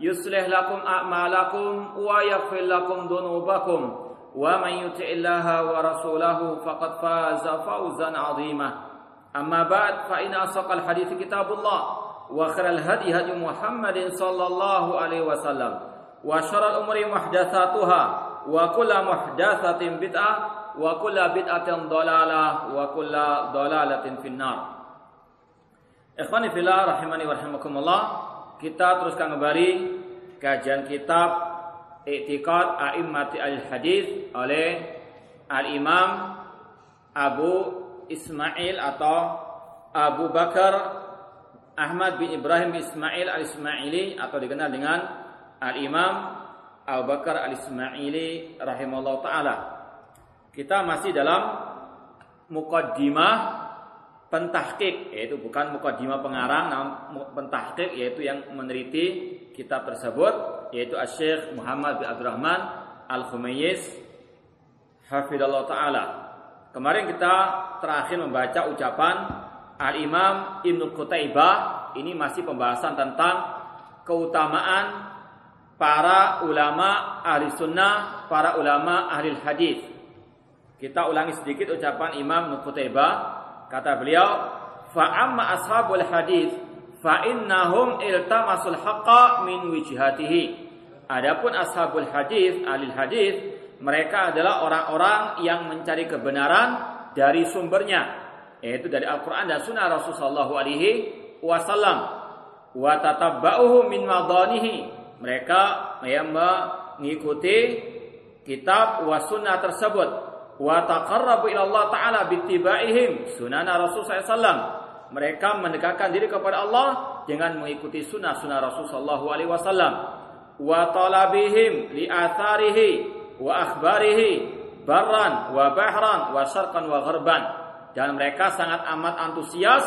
يصلح لكم أعمالكم ويغفر لكم ذنوبكم. ومن يطع الله ورسوله فقد فاز فوزا عظيما. أما بعد فإن أصدق الحديث كتاب الله وخير الهدي هدي محمد صلى الله عليه وسلم وشر الأمور محدثاتها وكل محدثة بدعة وكل بدعة ضلالة وكل ضلالة في النار. Ikhwani fillah rahimani wa rahimakumullah. Kita teruskan kembali kajian kitab I'tiqad A'immati al-Hadis oleh Al-Imam Abu Ismail atau Abu Bakar Ahmad bin Ibrahim Ismail al-Ismaili atau dikenal dengan Al-Imam Abu Bakar al-Ismaili rahimahullah taala. Kita masih dalam mukaddimah pentahkik yaitu bukan mukadimah pengarang namun pentahkik yaitu yang meneliti kitab tersebut yaitu Syekh Muhammad bin Abdurrahman Al-Khumayyiz hafizallahu taala. Kemarin kita terakhir membaca ucapan Al-Imam Ibnu Qutaibah ini masih pembahasan tentang keutamaan para ulama ahli sunnah, para ulama ahli hadis. Kita ulangi sedikit ucapan Imam Ibnu Qutaibah Kata beliau, "Fa'amma ashabul hadis fa innahum iltamasul haqqa min wijhatihi." Adapun ashabul hadis, ahli hadis, mereka adalah orang-orang yang mencari kebenaran dari sumbernya, yaitu dari Al-Qur'an dan Sunnah Rasulullah alaihi wasallam. Wa tatabba'uhu min madanihi. Mereka yang mengikuti kitab wa sunnah tersebut wa taqarrabu ila Allah taala bittibaihim sunana Rasul SAW. Mereka mendekatkan diri kepada Allah dengan mengikuti sunnah-sunnah Rasul sallallahu alaihi wasallam. Wa talabihim li atharihi wa akhbarihi barran wa bahran wa syarqan wa gharban. Dan mereka sangat amat antusias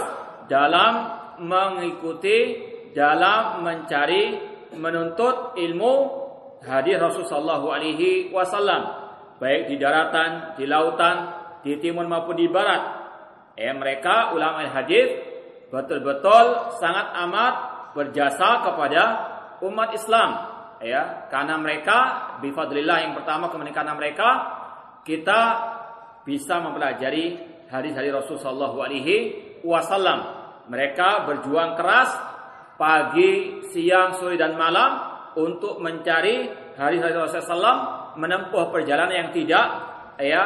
dalam mengikuti dalam mencari menuntut ilmu hadis Rasul sallallahu alaihi wasallam baik di daratan, di lautan, di timur maupun di barat. Eh mereka ulama hadis betul-betul sangat amat berjasa kepada umat Islam ya karena mereka bifadlillah yang pertama kemudian karena mereka kita bisa mempelajari hadis-hadis Rasul sallallahu alaihi wasallam. Mereka berjuang keras pagi, siang, sore dan malam untuk mencari hadis-hadis Rasul sallallahu menempuh perjalanan yang tidak ya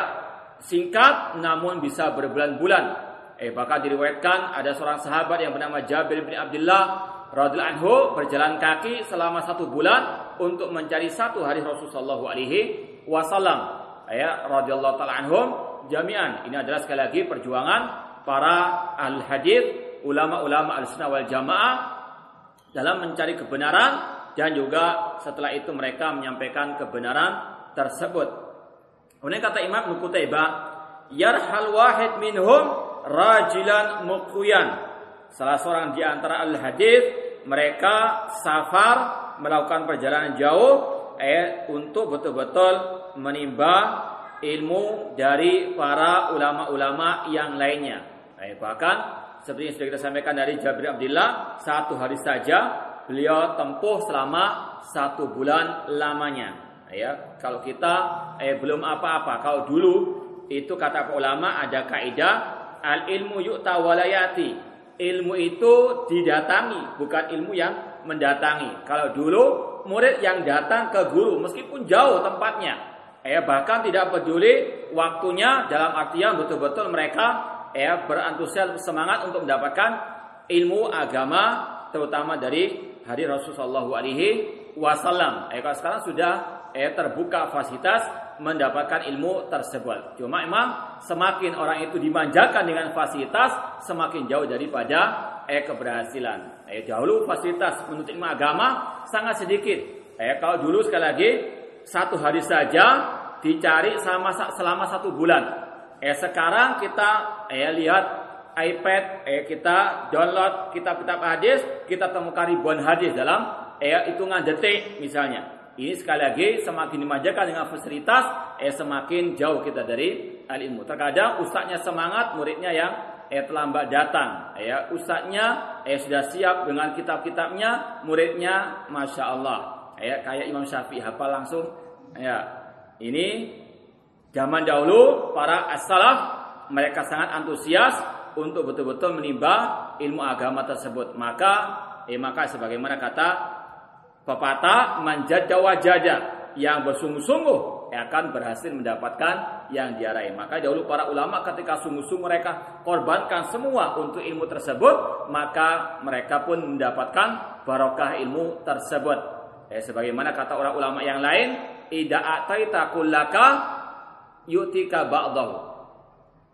singkat namun bisa berbulan-bulan. Eh bahkan diriwayatkan ada seorang sahabat yang bernama Jabir bin Abdullah radhiyallahu anhu berjalan kaki selama satu bulan untuk mencari satu hari Rasulullah alaihi wasallam. Ya radhiyallahu taala anhum jami'an. Ini adalah sekali lagi perjuangan para al hadis, ulama-ulama al-sunnah wal jamaah dalam mencari kebenaran dan juga setelah itu mereka menyampaikan kebenaran tersebut. Kemudian kata Imam Nukutaibah, yarhal wahid minhum rajilan muqwiyan. Salah seorang di antara al-hadis mereka safar melakukan perjalanan jauh eh, untuk betul-betul menimba ilmu dari para ulama-ulama yang lainnya. Eh, bahkan seperti yang sudah kita sampaikan dari Jabir Abdullah, satu hari saja beliau tempuh selama satu bulan lamanya ya kalau kita eh, belum apa-apa. Kalau dulu itu kata ulama ada kaidah al ilmu yu'ta walayati ilmu itu didatangi bukan ilmu yang mendatangi. Kalau dulu murid yang datang ke guru meskipun jauh tempatnya Ya, bahkan tidak peduli waktunya dalam artian betul-betul mereka ya berantusias semangat untuk mendapatkan ilmu agama terutama dari hari Rasulullah alaihi wasallam. Ya, kalau sekarang sudah ya, terbuka fasilitas mendapatkan ilmu tersebut. Cuma memang semakin orang itu dimanjakan dengan fasilitas, semakin jauh daripada eh keberhasilan. Eh dahulu fasilitas menuntut ilmu agama sangat sedikit. Eh kalau dulu sekali lagi satu hari saja dicari selama selama satu bulan. Eh sekarang kita eh lihat iPad, eh kita download kitab-kitab hadis, kita temukan ribuan hadis dalam eh hitungan detik misalnya. Ini sekali lagi semakin dimanjakan dengan fasilitas, eh semakin jauh kita dari ilmu. Terkadang ustaznya semangat, muridnya yang eh terlambat datang. Ya, ustaznya eh sudah siap dengan kitab-kitabnya, muridnya masya Allah. Ya, kayak Imam Syafi'i hafal langsung Ya, ini zaman dahulu para as-salaf mereka sangat antusias untuk betul-betul menimba ilmu agama tersebut. Maka eh maka sebagaimana kata pepatah manjada wajada yang bersungguh-sungguh akan berhasil mendapatkan yang diarahi. Maka dahulu para ulama ketika sungguh-sungguh mereka korbankan semua untuk ilmu tersebut, maka mereka pun mendapatkan barokah ilmu tersebut. Eh, sebagaimana kata orang ulama yang lain, ida ataita kullaka yutika ba'dahu.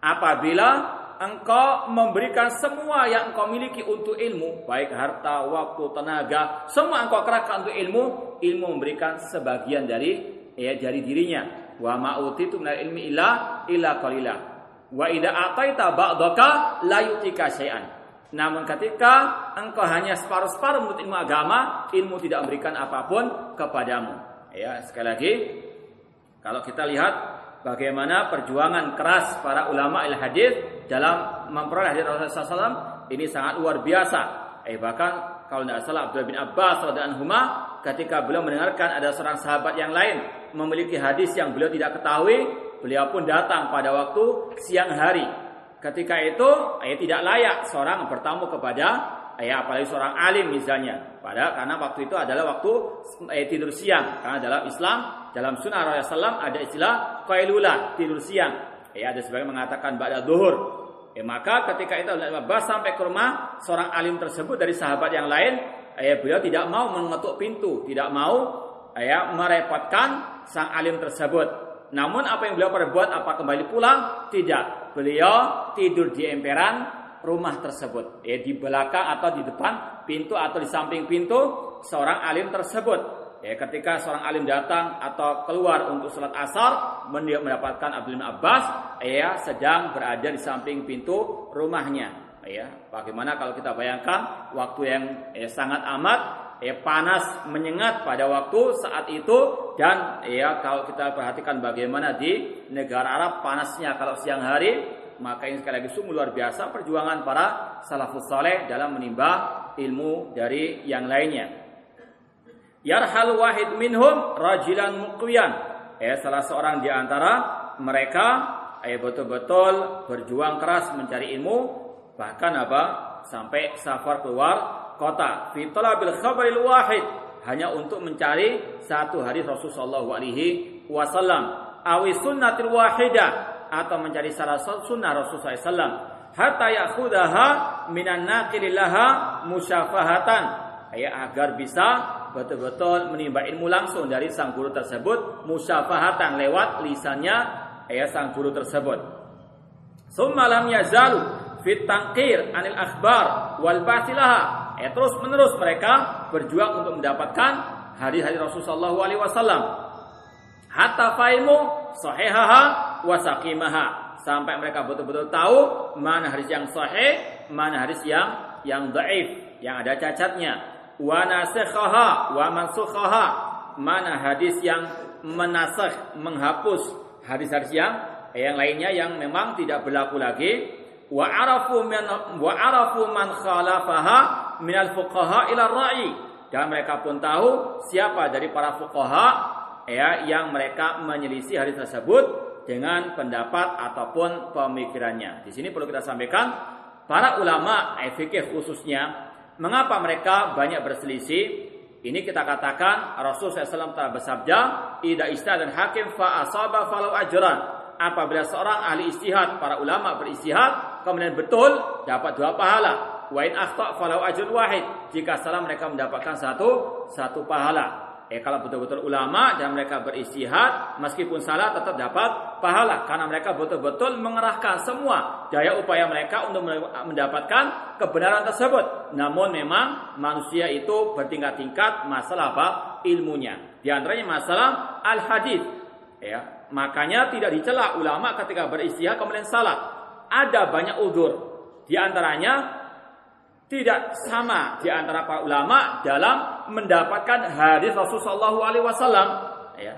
Apabila engkau memberikan semua yang engkau miliki untuk ilmu, baik harta, waktu, tenaga, semua engkau kerahkan untuk ilmu, ilmu memberikan sebagian dari ya dari dirinya. Wa ma'utitu minal ilmi illa illa qalila. Wa ida ataita ba'daka la yutika syai'an. Namun ketika engkau hanya separuh-separuh menurut ilmu agama, ilmu tidak memberikan apa pun kepadamu. Ya, sekali lagi kalau kita lihat bagaimana perjuangan keras para ulama il hadis dalam memperoleh hadis Rasulullah SAW ini sangat luar biasa. Eh bahkan kalau tidak salah Abdullah bin Abbas radhiyallahu anhu ketika beliau mendengarkan ada seorang sahabat yang lain memiliki hadis yang beliau tidak ketahui, beliau pun datang pada waktu siang hari. Ketika itu, eh, tidak layak seorang bertamu kepada ya apalagi seorang alim misalnya. Padahal karena waktu itu adalah waktu eh, tidur siang. Karena dalam Islam, dalam sunnah Rasulullah ada istilah qailula, tidur siang. Ya ada sebagian mengatakan pada duhur. Ya, maka ketika itu Abbas sampai ke rumah seorang alim tersebut dari sahabat yang lain, ya, beliau tidak mau mengetuk pintu, tidak mau ya, merepotkan sang alim tersebut. Namun apa yang beliau perbuat? Apa kembali pulang? Tidak. Beliau tidur di emperan rumah tersebut. Ya, di belakang atau di depan pintu atau di samping pintu seorang alim tersebut. Ya, ketika seorang alim datang atau keluar untuk sholat asar, mendapatkan Abdul bin Abbas, ya sedang berada di samping pintu rumahnya. Ya, bagaimana kalau kita bayangkan waktu yang ya, sangat amat ya, panas menyengat pada waktu saat itu dan ya kalau kita perhatikan bagaimana di negara Arab panasnya kalau siang hari maka ini sekali lagi sungguh luar biasa perjuangan para salafus saleh dalam menimba ilmu dari yang lainnya. Yarhal wahid minhum rajilan muqwiyan. Eh salah seorang di antara mereka eh betul-betul berjuang keras mencari ilmu bahkan apa? Sampai safar keluar kota. Fi talabil khabaril wahid. Hanya untuk mencari satu hadis Rasulullah sallallahu alaihi wasallam. Awi sunnatil wahidah atau mencari salah sunnah Rasulullah SAW hatta yakhudaha minan naqilillaha musyafahatan. Ya agar bisa betul-betul menimba ilmu langsung dari sang guru tersebut musyafahatan lewat lisannya ya sang guru tersebut. Summa lam yazalu fit tangkir anil akhbar wal basilaha. Ya terus menerus mereka berjuang untuk mendapatkan hari-hari Rasulullah SAW hatta faimu sahihaha wasakimaha sampai mereka betul-betul tahu mana hadis yang sahih, mana hadis yang yang dhaif, yang ada cacatnya. Wa nasikhaha wa mansukhaha. Mana hadis yang menasakh, menghapus hadis-hadis yang yang lainnya yang memang tidak berlaku lagi. Wa arafu man wa arafu man khalafaha min al fuqaha ila ra'i. Dan mereka pun tahu siapa dari para fuqaha ya yang mereka menyelisih hadis tersebut dengan pendapat ataupun pemikirannya. Di sini perlu kita sampaikan para ulama fikih khususnya mengapa mereka banyak berselisih ini kita katakan Rasul SAW telah bersabda, "Ida dan hakim fa asaba falau ajran." Apabila seorang ahli istihad, para ulama beristihad, kemudian betul dapat dua pahala. Wa in akhta falau ajrun wahid. Jika salah mereka mendapatkan satu satu pahala. Eh kalau betul-betul ulama dan mereka beristihad, meskipun salah tetap dapat pahala karena mereka betul-betul mengerahkan semua daya upaya mereka untuk mendapatkan kebenaran tersebut. Namun memang manusia itu bertingkat-tingkat masalah apa? ilmunya. Di antaranya masalah al-hadis. Ya, makanya tidak dicela ulama ketika beristihad kemudian salah. Ada banyak udur. Di antaranya tidak sama di antara para ulama dalam mendapatkan hadis Rasulullah SAW. Ya.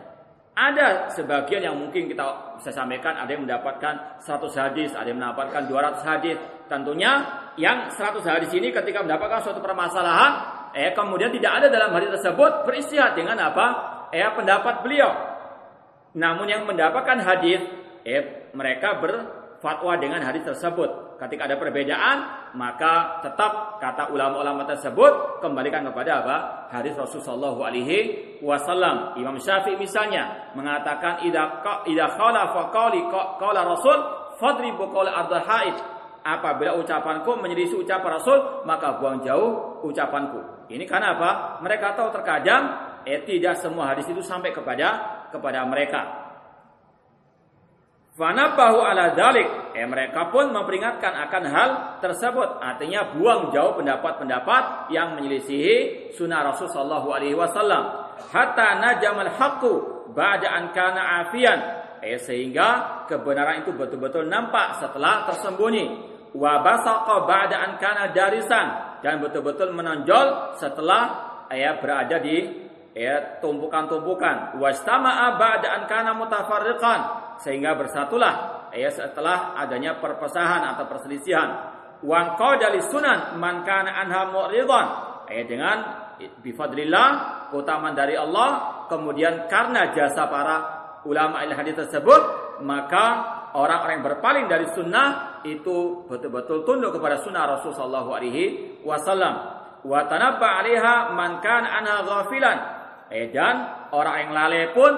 Ada sebagian yang mungkin kita bisa sampaikan ada yang mendapatkan 100 hadis, ada yang mendapatkan 200 hadis. Tentunya yang 100 hadis ini ketika mendapatkan suatu permasalahan, eh kemudian tidak ada dalam hadis tersebut beristihad dengan apa? Eh pendapat beliau. Namun yang mendapatkan hadis, eh mereka berfatwa dengan hadis tersebut. Ketika ada perbedaan, maka tetap kata ulama-ulama tersebut kembalikan kepada apa? Hadis Rasulullah alaihi wasallam. Imam Syafi'i misalnya mengatakan idza idza qala fa qali qala Rasul fadribu qala haid. Apabila ucapanku menyelisih ucapan Rasul, maka buang jauh ucapanku. Ini karena apa? Mereka tahu terkadang eh tidak semua hadis itu sampai kepada kepada mereka. Fanabahu ala dalik. Eh, mereka pun memperingatkan akan hal tersebut. Artinya buang jauh pendapat-pendapat yang menyelisihi sunnah Rasul Sallallahu Alaihi Wasallam. Hatta najamal haqqu ba'da an kana afian. Eh, sehingga kebenaran itu betul-betul nampak setelah tersembunyi. Wa basaqa ba'da an kana darisan dan betul-betul menonjol setelah eh, berada di ya tumpukan-tumpukan. Wastama'a ba'da an kana mutafarriqan. Sehingga bersatulah ya setelah adanya perpesahan atau perselisihan. Wan qadali sunan man kana anha mu'ridan ya dengan bifadlillah keutamaan dari Allah. Kemudian karena jasa para ulama il hadis tersebut maka orang-orang yang berpaling dari sunnah itu betul-betul tunduk kepada sunnah Rasul sallallahu alaihi wasallam. Wa tanabba 'alaiha man kana anha ghafilan Eh, dan orang yang lalai pun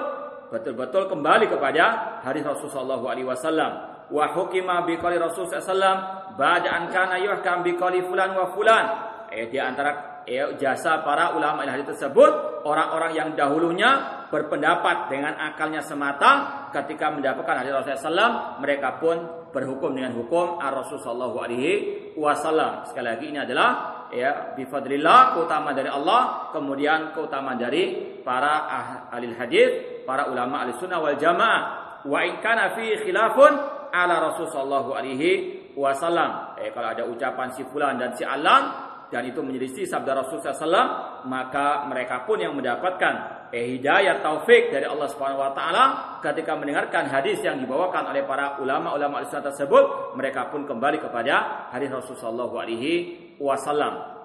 betul-betul kembali kepada hadis Rasulullah alaihi wasallam. Wa hukima bi qali Rasul sallallahu ba'da an kana yuhkam bi qali fulan wa fulan. Eh, di antara eh, jasa para ulama hadis tersebut, orang-orang yang dahulunya berpendapat dengan akalnya semata ketika mendapatkan hadis Rasulullah SAW, mereka pun berhukum dengan hukum Rasul Sallallahu Alaihi Wasallam. Sekali lagi ini adalah ya bifadlillah keutamaan dari Allah kemudian keutamaan dari para ah, ahli hadis para ulama ahli sunnah wal jamaah. Wa in kana fi khilafun ala rasul sallallahu alaihi wasallam. Eh kalau ada ucapan si fulan dan si alam dan itu menyelisih sabda Rasul SAW maka mereka pun yang mendapatkan eh, hidayah taufik dari Allah Subhanahu Wa Taala ketika mendengarkan hadis yang dibawakan oleh para ulama-ulama Islam tersebut mereka pun kembali kepada hadis Rasul Sallallahu Alaihi Wasallam.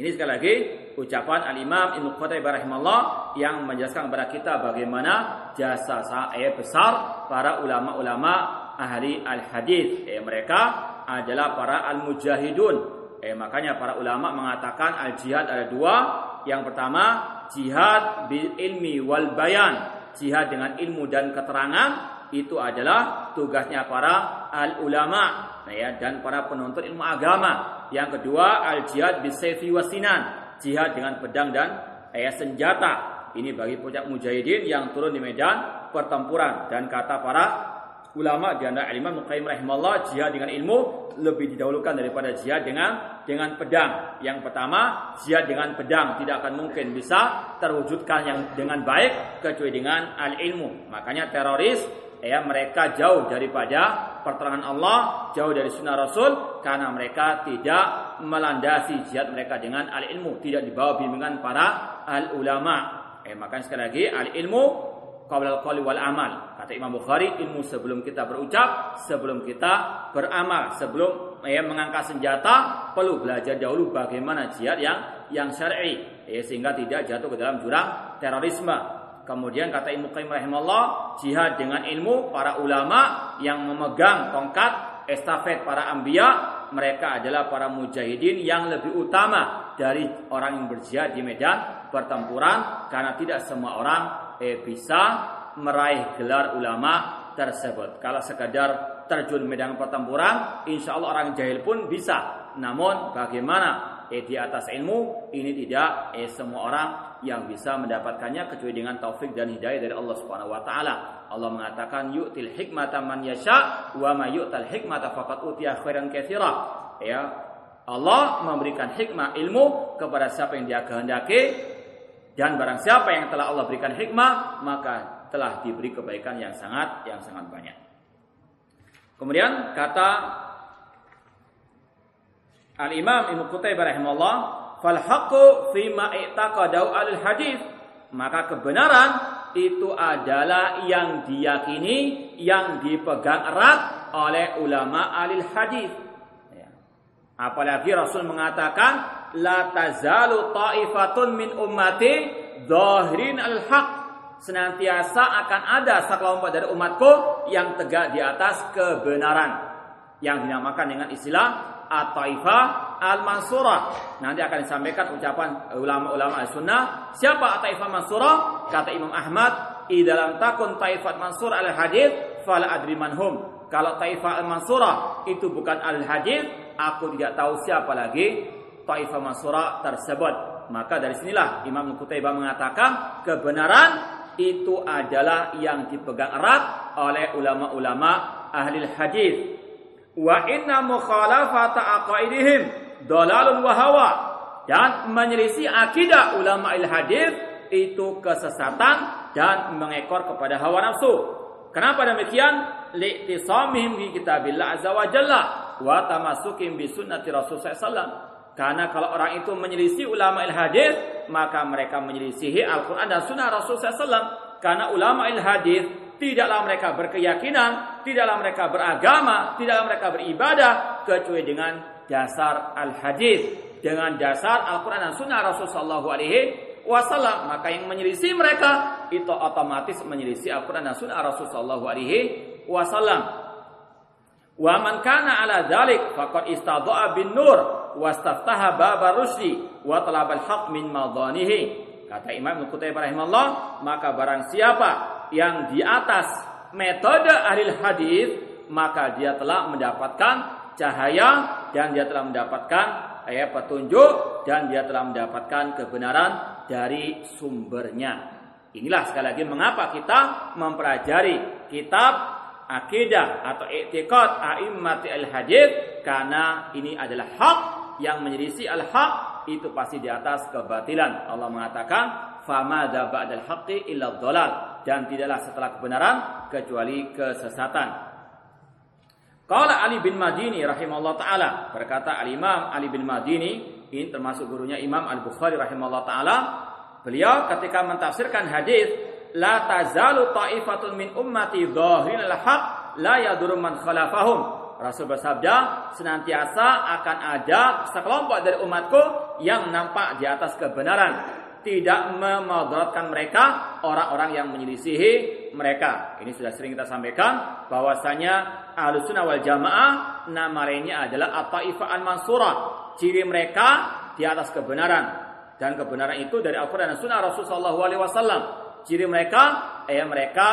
Ini sekali lagi ucapan Al Imam Ibnu Qutaibah rahimahullah yang menjelaskan kepada kita bagaimana jasa saya besar para ulama-ulama ahli al hadis. Eh, mereka adalah para al mujahidun Eh, makanya para ulama mengatakan al jihad ada dua. Yang pertama jihad bil ilmi wal bayan. Jihad dengan ilmu dan keterangan itu adalah tugasnya para al ulama nah ya dan para penuntut ilmu agama. Yang kedua al jihad bis sayfi wasinan. Jihad dengan pedang dan eh, senjata. Ini bagi puncak mujahidin yang turun di medan pertempuran dan kata para ulama di antara Imam Muqayyim rahimahullah jihad dengan ilmu lebih didahulukan daripada jihad dengan dengan pedang. Yang pertama, jihad dengan pedang tidak akan mungkin bisa terwujudkan yang dengan baik kecuali dengan al ilmu. Makanya teroris ya mereka jauh daripada pertengahan Allah, jauh dari sunnah Rasul karena mereka tidak melandasi jihad mereka dengan al ilmu, tidak dibawa bimbingan para al ulama. Eh, makanya sekali lagi al ilmu qabla al wal amal. Kata Imam Bukhari, ilmu sebelum kita berucap, sebelum kita beramal, sebelum ya, mengangkat senjata perlu belajar dahulu bagaimana jihad yang yang syar'i ya, sehingga tidak jatuh ke dalam jurang terorisme. Kemudian kata Imam Qayyim rahimahullah, jihad dengan ilmu para ulama yang memegang tongkat estafet para ambia mereka adalah para mujahidin yang lebih utama dari orang yang berjihad di medan pertempuran karena tidak semua orang eh, bisa meraih gelar ulama tersebut. Kalau sekadar terjun medan pertempuran, insya Allah orang jahil pun bisa. Namun bagaimana eh, di atas ilmu ini tidak eh, semua orang yang bisa mendapatkannya kecuali dengan taufik dan hidayah dari Allah Subhanahu wa taala. Allah mengatakan yu'til hikmata man yasha wa may yu'tal hikmata faqad utiya khairan katsira. Ya, Allah memberikan hikmah ilmu kepada siapa yang dia kehendaki dan barang siapa yang telah Allah berikan hikmah maka telah diberi kebaikan yang sangat yang sangat banyak. Kemudian kata Al-Imam Ibnu Qutaibah rahimahullah, "Fal haqqu fi ma i'taqadau al-hadis." Maka kebenaran itu adalah yang diyakini, yang dipegang erat oleh ulama alil hadis. Ya. Apalagi Rasul mengatakan, "La tazalu ta'ifatun min ummati dhahirin al-haq." Senantiasa akan ada sekelompok dari umatku yang tegak di atas kebenaran yang dinamakan dengan istilah At-Taifah Al-Mansurah. Nanti akan disampaikan ucapan ulama-ulama Al-Sunnah. Siapa At-Taifah Mansurah? Kata Imam Ahmad, "Idalam takun Taifat Mansur al-Hadith, fala adri manhum." Kalau Taifah Al-Mansurah itu bukan al-Hadith, aku tidak tahu siapa lagi Taifah Mansurah tersebut. Maka dari sinilah Imam Qutaibah mengatakan kebenaran itu adalah yang dipegang erat oleh ulama-ulama ahli hadis wa inna mukhalafata aqaidihim dalalun wa hawa dan menyelisih akidah ulama il hadis itu kesesatan dan mengekor kepada hawa nafsu. Kenapa demikian? Li'tisamihim bi kitabillah azza wa jalla wa tamasukim bi sunnati Rasul sallallahu karena kalau orang itu menyelisih ulama il hadis, maka mereka menyelisihi Al-Quran dan Sunnah Rasul SAW. Karena ulama il hadis Tidaklah mereka berkeyakinan, tidaklah mereka beragama, tidaklah mereka beribadah kecuali dengan dasar al-hadis, dengan dasar Al-Qur'an dan Sunnah sallallahu alaihi wasallam. Maka yang menyelisih mereka itu otomatis menyelisih Al-Qur'an dan Sunnah Rasulullah sallallahu alaihi wasallam. Wa man kana ala dzalik faqad istadha'a bin nur wastaftaha bab rusdi wa haq min madanihi. Kata Imam Qutaibah rahimahullah, maka barang siapa yang di atas metode ahli hadis maka dia telah mendapatkan cahaya dan dia telah mendapatkan ayat petunjuk dan dia telah mendapatkan kebenaran dari sumbernya. Inilah sekali lagi mengapa kita mempelajari kitab akidah atau i'tiqad a'immati al-hadis karena ini adalah hak yang menyelisih al-haq itu pasti di atas kebatilan. Allah mengatakan, "Famadza ba'dal haqqi illa dhalal." dan tidaklah setelah kebenaran kecuali kesesatan. Qala Ali bin Madini rahimahullah taala berkata Al Imam Ali bin Madini ini termasuk gurunya Imam Al Bukhari rahimahullah taala beliau ketika mentafsirkan hadis la tazalu ta'ifatun min ummati dhahirin al haq la yadur man khalafahum Rasul bersabda senantiasa akan ada sekelompok dari umatku yang nampak di atas kebenaran tidak memadaratkan mereka orang-orang yang menyelisihi mereka. Ini sudah sering kita sampaikan bahwasanya Ahlussunnah wal Jamaah nama lainnya adalah At-Taifah Al-Mansurah. Ciri mereka di atas kebenaran dan kebenaran itu dari Al-Qur'an dan Sunnah Rasulullah SAW. Ciri mereka eh mereka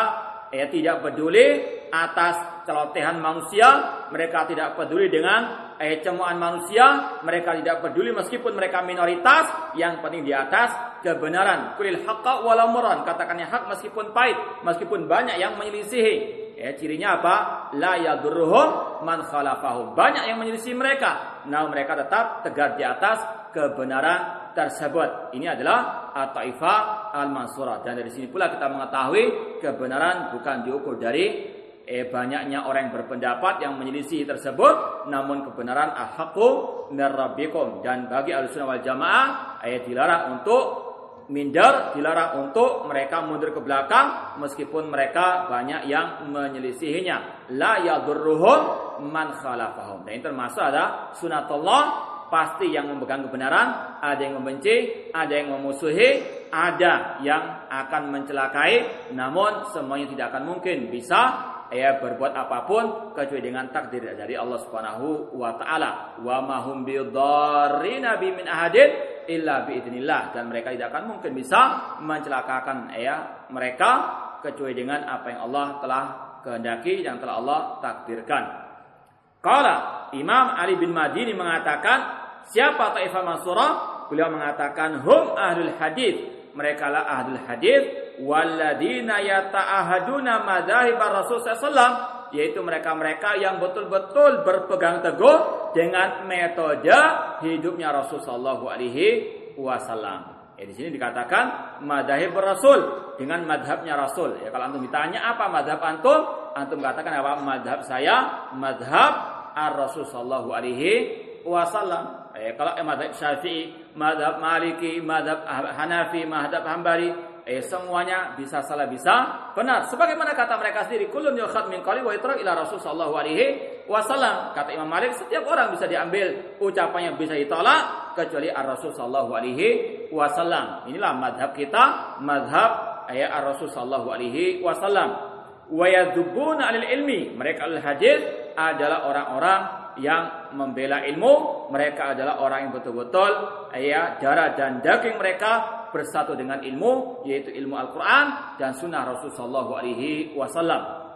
eh tidak peduli atas celotehan manusia, mereka tidak peduli dengan eh, manusia, mereka tidak peduli meskipun mereka minoritas, yang penting di atas kebenaran. Kulil haqqa walau katakan yang hak meskipun pahit, meskipun banyak yang menyelisihi. Ya, cirinya apa? La yadurruhum man khalafahum. Banyak yang menyelisih mereka. Nah, mereka tetap tegar di atas kebenaran tersebut. Ini adalah At-Taifah Al-Mansurah. Dan dari sini pula kita mengetahui kebenaran bukan diukur dari eh banyaknya orang yang berpendapat yang menyelisih tersebut namun kebenaran al-haqqu dan bagi al-sunnah wal jamaah ayat dilarang untuk minder dilarang untuk mereka mundur ke belakang meskipun mereka banyak yang menyelisihinya. La yadurruhum man khalafahum. Dan ini termasuk ada sunatullah pasti yang memegang kebenaran ada yang membenci ada yang memusuhi ada yang akan mencelakai namun semuanya tidak akan mungkin bisa ya berbuat apa pun kecuali dengan takdir dari Allah Subhanahu wa taala. Wa mahum bidarrina bi min ahadin illa biidznillah dan mereka tidak akan mungkin bisa mencelakakan ya mereka kecuali dengan apa yang Allah telah kehendaki yang telah Allah takdirkan. Kala Imam Ali bin Madini mengatakan siapa Taifah Mansurah? Beliau mengatakan hum ahlul hadis. Mereka lah ahlul hadis waladina yata'ahaduna madzahib Rasul sallallahu yaitu mereka-mereka yang betul-betul berpegang teguh dengan metode hidupnya Rasul sallallahu alaihi wasallam. Ya, di sini dikatakan madhab Rasul dengan madhabnya Rasul. Ya, kalau antum ditanya apa madhab antum, antum katakan apa madhab saya, madhab ar Rasul sallallahu alaihi wasallam. Ya, kalau eh, madhab Syafi'i, madhab Maliki, madhab Hanafi, madhab Hambali, eh semuanya bisa salah bisa benar. Sebagaimana kata mereka sendiri kulun yukhad min qali wa itra ila rasul sallallahu alaihi wasallam. Kata Imam Malik setiap orang bisa diambil ucapannya bisa ditolak kecuali ar rasul sallallahu alaihi wasallam. Inilah madhab kita madhab ayat ar rasul sallallahu alaihi wasallam. Wa alil ilmi. Mereka al hadis adalah orang-orang yang membela ilmu. Mereka adalah orang yang betul-betul ya darah dan daging mereka bersatu dengan ilmu yaitu ilmu Al-Qur'an dan sunnah Rasul sallallahu alaihi wasallam.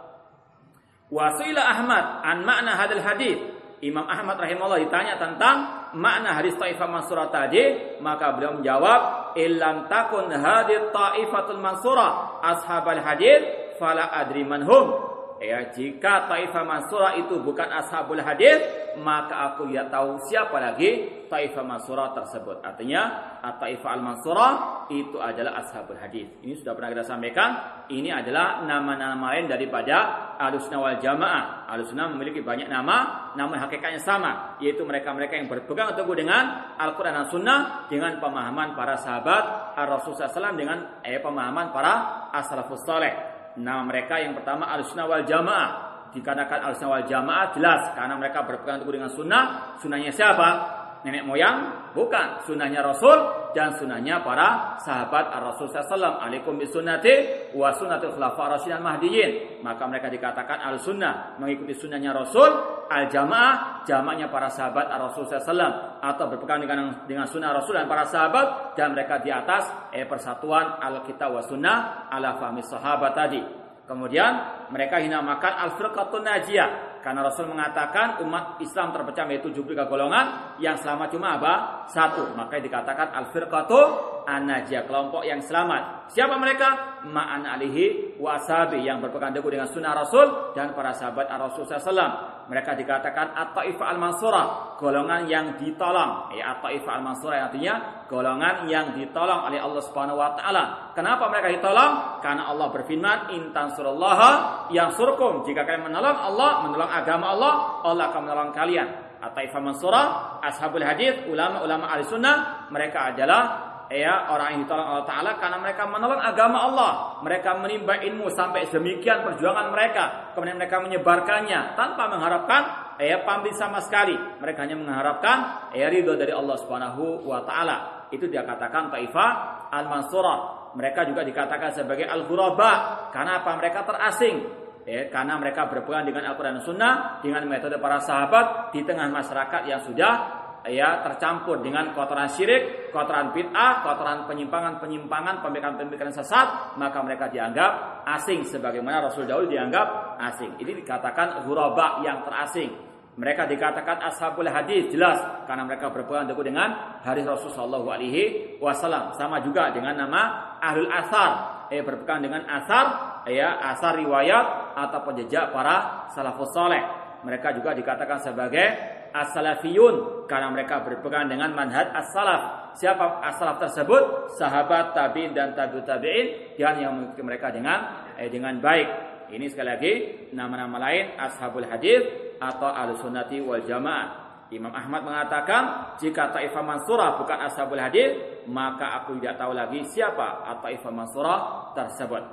Wasila Ahmad an makna hadal hadis. Imam Ahmad rahimahullah ditanya tentang makna hadis Taifah Mansurah tadi, maka beliau menjawab, "Illam takun hadis Taifatul Mansurah ashabal hadis, fala adri manhum." Ya, jika Taifah Mansurah itu bukan ashabul hadis, maka aku tidak tahu siapa lagi Taifah Mansurah tersebut. Artinya, Taifah Al-Mansurah itu adalah ashabul hadis. Ini sudah pernah kita sampaikan. Ini adalah nama-nama lain daripada Ahlussunnah wal Jamaah. Ahlussunnah memiliki banyak nama, namun hakikatnya sama, yaitu mereka-mereka yang berpegang teguh dengan Al-Qur'an dan Sunnah dengan pemahaman para sahabat Ar-Rasul SAW dengan eh, pemahaman para as-salafus saleh. Nama mereka yang pertama al-sunnah wal jamaah. Dikarenakan al-sunnah wal jamaah jelas karena mereka berpegang teguh dengan sunnah. Sunnahnya siapa? Nenek moyang? Bukan. Sunnahnya Rasul dan sunnahnya para sahabat Ar-Rasul SAW. Alaikum bisunnati wa sunnatul khulafa rasyidin mahdiyin. Maka mereka dikatakan al-sunnah. Mengikuti sunnahnya Rasul. Al-jamaah. Jamaahnya para sahabat Ar-Rasul SAW. Atau berpegang dengan, dengan sunnah Rasul dan para sahabat. Dan mereka di atas eh, persatuan al-kitab wa sunnah ala fahmi sahabat tadi. Kemudian mereka dinamakan al-firqatun najiyah karena Rasul mengatakan umat Islam terpecah menjadi 73 golongan, yang selamat cuma apa? Satu. Maka dikatakan al-firqatu an-najiyah, kelompok yang selamat. Siapa mereka? Ma'an alihi wasabi yang berpegang teguh dengan sunnah Rasul dan para sahabat Rasul SAW. Mereka dikatakan at-taifah al-mansurah, golongan yang ditolong. Ya, at-taifah al-mansurah artinya golongan yang ditolong oleh Allah Subhanahu wa taala. Kenapa mereka ditolong? Karena Allah berfirman, "In tansurullaha yang surkum." Jika kalian menolong Allah, menolong agama Allah, Allah akan menolong kalian. At-Taifah Mansurah, Ashabul Hadis, ulama-ulama ahli sunnah, mereka adalah ya orang yang ditolong Allah Taala karena mereka menolong agama Allah. Mereka menimba ilmu sampai demikian perjuangan mereka. Kemudian mereka menyebarkannya tanpa mengharapkan ya pamrih sama sekali. Mereka hanya mengharapkan ya ridho dari Allah Subhanahu wa taala. Itu dia katakan Taifah Al-Mansurah. Mereka juga dikatakan sebagai Al-Ghuraba. Karena apa? Mereka terasing ya, karena mereka berpegang dengan Al-Quran Sunnah dengan metode para sahabat di tengah masyarakat yang sudah ya tercampur dengan kotoran syirik, kotoran bid'ah, kotoran penyimpangan-penyimpangan, pemikiran-pemikiran sesat, maka mereka dianggap asing sebagaimana Rasul dahulu dianggap asing. Ini dikatakan ghuraba yang terasing. Mereka dikatakan ashabul hadis jelas karena mereka berpegang teguh dengan hadis Rasul sallallahu alaihi wasallam. Sama juga dengan nama ahlul asar, eh berpegang dengan asar, ya asar riwayat atau penjejak para salafus saleh. Mereka juga dikatakan sebagai as-salafiyun karena mereka berpegang dengan manhaj as-salaf. Siapa as-salaf tersebut? Sahabat, tabi'in dan tabi'ut tabi'in yang yang mengikuti mereka dengan eh, dengan baik. Ini sekali lagi nama-nama lain ashabul hadis atau al-sunnati wal jamaah. Imam Ahmad mengatakan jika Taifah Mansurah bukan ashabul hadis maka aku tidak tahu lagi siapa Taifah Mansurah tersebut.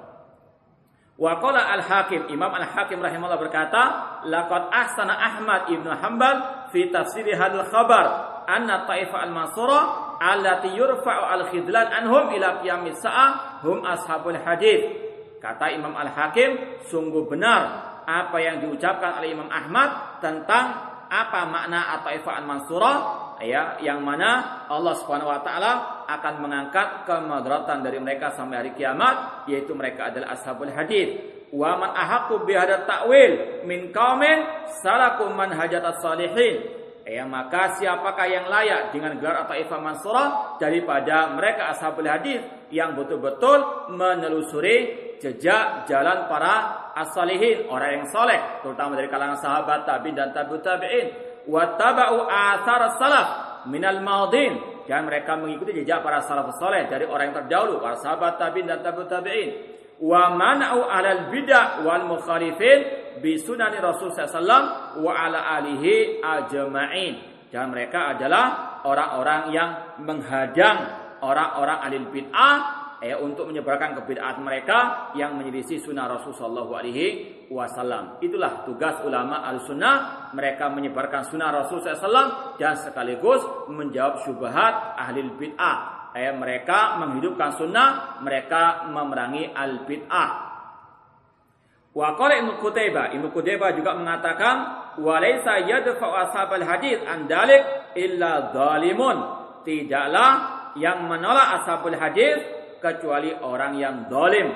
Wa qala al-Hakim Imam al-Hakim rahimahullah berkata laqad ahsana Ahmad ibnu Hanbal fi tafsir hadal khabar anna Taifah al-Mansurah allati yurfa'u al-khidlan anhum ila qiyamis sa'ah hum ashabul hadis. Kata Imam Al-Hakim, sungguh benar apa yang diucapkan oleh Imam Ahmad tentang apa makna atau ifaan mansurah? Ya yang mana Allah Subhanahu wa taala akan mengangkat kemadratan dari mereka sampai hari kiamat yaitu mereka adalah ashabul hadis wa man ahaqqu bi ta'wil min qaumin salaku manhajat as-salihin Ya, maka siapakah yang layak dengan gelar atau ifa mansurah daripada mereka ashabul hadis yang betul-betul menelusuri jejak jalan para as-salihin, orang yang soleh, terutama dari kalangan sahabat tabi'in dan tabi'ut tabi'in. Wa taba'u athar salaf minal madin dan mereka mengikuti jejak para salafus soleh dari orang yang terdahulu, para sahabat tabi'in dan tabi'ut tabi'in. Wa mana'u alal bid'ah wal mukhalifin bi sunani Rasul SAW wa ala alihi ajma'in. Dan mereka adalah orang-orang yang menghadang orang-orang alil bid'ah eh, untuk menyebarkan kebid'ahan mereka yang menyelisih sunnah Rasul Sallallahu Alaihi Wasallam. Itulah tugas ulama al sunnah. Mereka menyebarkan sunnah Rasul SAW dan sekaligus menjawab syubhat ahli bid'ah. Eh, mereka menghidupkan sunnah, mereka memerangi al bid'ah. Wa qala Ibnu Qutaibah, Ibnu Qutaibah juga mengatakan walaysa yadfa'u ashabal hadis an dalik illa zalimun. Tidaklah yang menolak ashabul hadis kecuali orang yang zalim.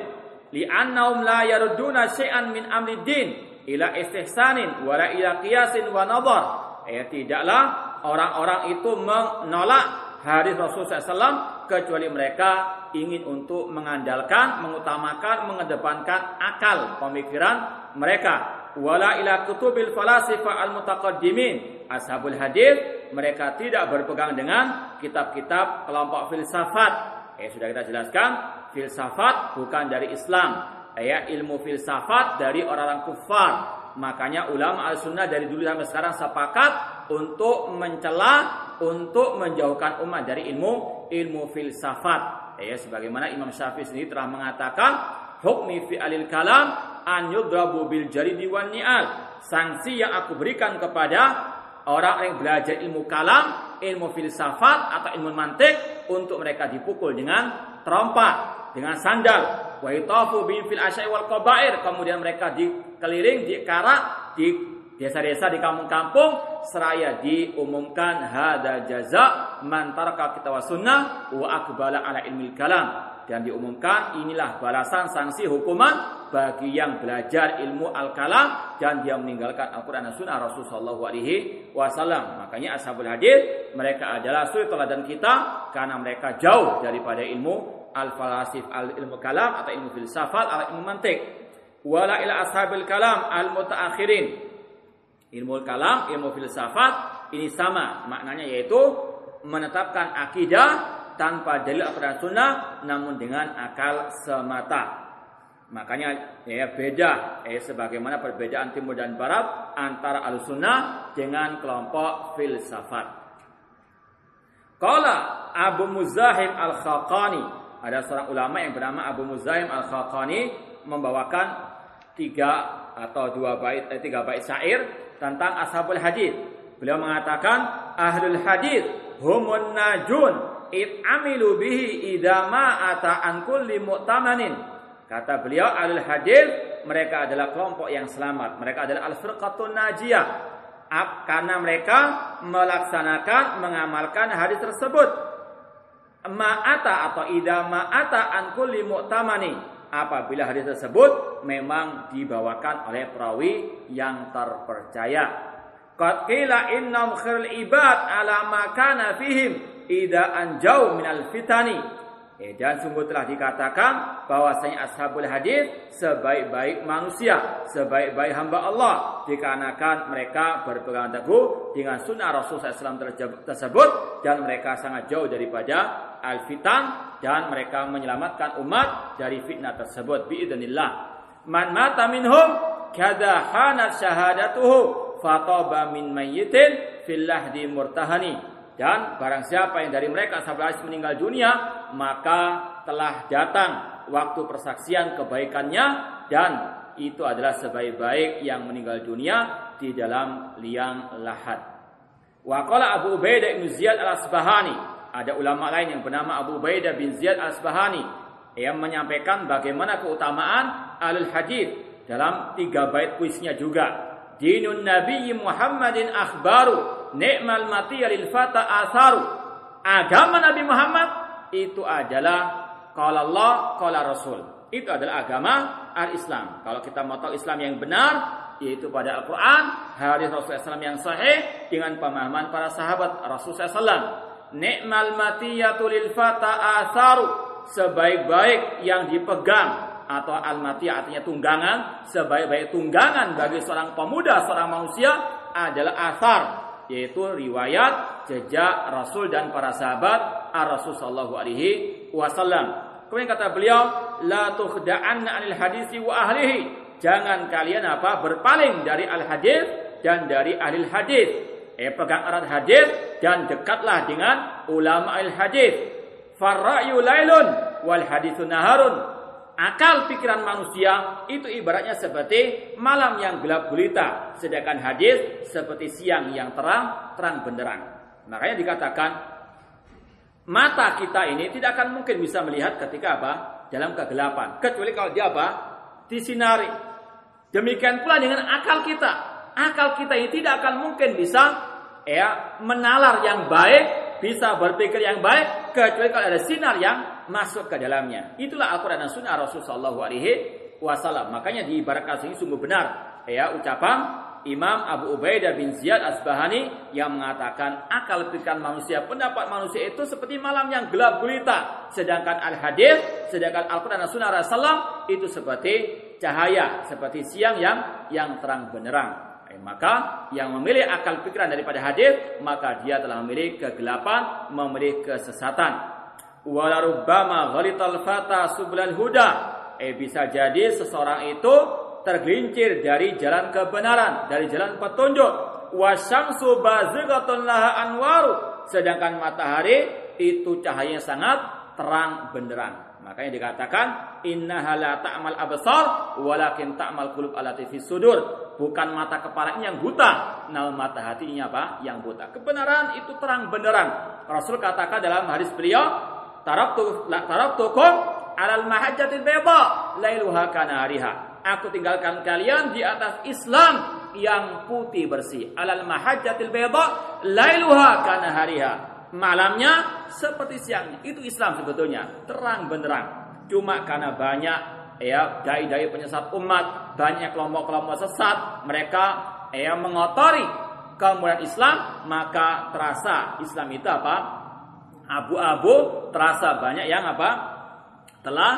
Li'annahum la yarudduna syai'an min amri din ila istihsanin wa la ila qiyasin wa nadhar. Ya tidaklah orang-orang itu menolak hadis Rasul SAW kecuali mereka ingin untuk mengandalkan, mengutamakan, mengedepankan akal pemikiran mereka. Wala ila kutubil falasifa al mutaqaddimin ashabul hadis mereka tidak berpegang dengan kitab-kitab kelompok filsafat. Eh sudah kita jelaskan, filsafat bukan dari Islam. Ya, ilmu filsafat dari orang-orang kufar. Makanya ulama al-sunnah dari dulu sampai sekarang sepakat untuk mencela, untuk menjauhkan umat dari ilmu ilmu filsafat. Ya sebagaimana Imam Syafi'i sendiri telah mengatakan hukmi fi alil kalam an yudrabu bil jaridi wan ni'al. Sanksi yang aku berikan kepada orang yang belajar ilmu kalam ilmu filsafat atau ilmu mantik untuk mereka dipukul dengan trompa dengan sandal. Wa itafu bi fil asyai wal qabair. Kemudian mereka dikeliling dikarak di desa-desa di kampung-kampung seraya diumumkan hada jaza man taraka kita sunnah wa akbala ala ilmil kalam dan diumumkan inilah balasan sanksi hukuman bagi yang belajar ilmu al-kalam dan dia meninggalkan Al-Qur'an dan Sunnah Rasul sallallahu alaihi wasallam. Makanya ashabul hadis mereka adalah suri teladan kita karena mereka jauh daripada ilmu al-falasif al-ilmu kalam atau ilmu filsafat atau ilmu mantik. Wala ila ashabil kalam al-mutaakhirin Ilmu kalam, ilmu filsafat ini sama maknanya yaitu menetapkan akidah tanpa dalil Al-Quran Sunnah namun dengan akal semata. Makanya ya beda eh sebagaimana perbedaan timur dan barat antara al-sunnah dengan kelompok filsafat. Kala Abu Muzahim al-Khaqani ada seorang ulama yang bernama Abu Muzahim al-Khaqani membawakan tiga atau dua bait eh, tiga bait syair tentang ashabul hadis. Beliau mengatakan ahlul hadis humun najun id amilu bihi idama ata an kulli mu'tamanin. Kata beliau ahlul hadis mereka adalah kelompok yang selamat. Mereka adalah al-firqatun najiyah. Karena mereka melaksanakan mengamalkan hadis tersebut. Ma'ata atau idama ata an kulli mu'tamani apabila hadis tersebut memang dibawakan oleh perawi yang terpercaya. Qad qila innam khairul ibad ala ma kana fihim ida anjau minal fitani. Eh, dan sungguh telah dikatakan bahwasanya ashabul hadis sebaik-baik manusia, sebaik-baik hamba Allah dikarenakan mereka berpegang teguh dengan sunnah Rasulullah SAW tersebut dan mereka sangat jauh daripada al-fitan dan mereka menyelamatkan umat dari fitnah tersebut biidznillah. Man mata minhum kada hanat syahadatuhu fataba min mayyitin fil lahdi murtahani. Dan barang siapa yang dari mereka sahabat meninggal dunia, maka telah datang waktu persaksian kebaikannya dan itu adalah sebaik-baik yang meninggal dunia di dalam liang lahat. Wa qala Abu Ubaidah bin Ziyad al-Asbahani ada ulama lain yang bernama Abu Ubaidah bin Ziyad Al-Asbahani yang menyampaikan bagaimana keutamaan alul hadis dalam tiga bait puisinya juga. Dinun Nabi Muhammadin akhbaru ni'mal mati lil fata asaru. Agama Nabi Muhammad itu adalah qala Allah, qala Rasul. Itu adalah agama al-Islam. Kalau kita mau tahu Islam yang benar, yaitu pada Al-Quran, hadis Rasulullah SAW yang sahih dengan pemahaman para sahabat Rasulullah SAW. Ni'mal matiyatu lil fata asaru. Sebaik-baik yang dipegang atau al-mati artinya tunggangan, sebaik-baik tunggangan bagi seorang pemuda, seorang manusia adalah asar, yaitu riwayat jejak Rasul dan para sahabat Ar-Rasul sallallahu alaihi wasallam. Kemudian kata beliau, la tukhda'anna 'anil hadisi wa ahlihi. Jangan kalian apa? berpaling dari al-hadis dan dari ahli hadis. Eh pegang erat hadis dan dekatlah dengan ulama al-hadis. Farra'yu lailun wal haditsu naharun. Akal pikiran manusia itu ibaratnya seperti malam yang gelap gulita, sedangkan hadis seperti siang yang terang, terang benderang. Makanya dikatakan mata kita ini tidak akan mungkin bisa melihat ketika apa? dalam kegelapan, kecuali kalau dia apa? disinari. Demikian pula dengan akal kita. Akal kita ini tidak akan mungkin bisa ya menalar yang baik, bisa berpikir yang baik kecuali kalau ada sinar yang masuk ke dalamnya. Itulah Al-Quran dan Sunnah Rasulullah SAW. Makanya di barakah ini sungguh benar ya ucapan Imam Abu Ubaidah bin Ziyad Asbahani yang mengatakan akal pikiran manusia, pendapat manusia itu seperti malam yang gelap gulita. Sedangkan al-hadis, sedangkan Al-Quran dan Sunnah Rasulullah itu seperti cahaya, seperti siang yang yang terang benderang. Eh, maka yang memilih akal pikiran daripada hadis, maka dia telah memilih kegelapan, memilih kesesatan walarubbama ghalital fata sublal huda. Eh bisa jadi seseorang itu tergelincir dari jalan kebenaran dari jalan petunjuk. Wasyamsu bazighatun laha anwaru. Sedangkan matahari itu cahayanya sangat terang benderang. Makanya dikatakan innaha la ta'mal absar walakin ta'mal qulub allati fis sudur. Bukan mata kepala yang buta namun mata hatinya apa? Yang buta. Kebenaran itu terang benderang. Rasul katakan dalam hadis beliau taraktu taraktukum alal mahajjatil bayda lailuha kanariha. Aku tinggalkan kalian di atas Islam yang putih bersih. Alal mahajjatil bayda lailuha kanahariha. Malamnya seperti siangnya. Itu Islam sebetulnya, terang benderang. Cuma karena banyak ya dai-dai penyesat umat, banyak kelompok-kelompok sesat, mereka ya mengotori kemuliaan Islam, maka terasa Islam itu apa? Abu-abu terasa banyak yang apa telah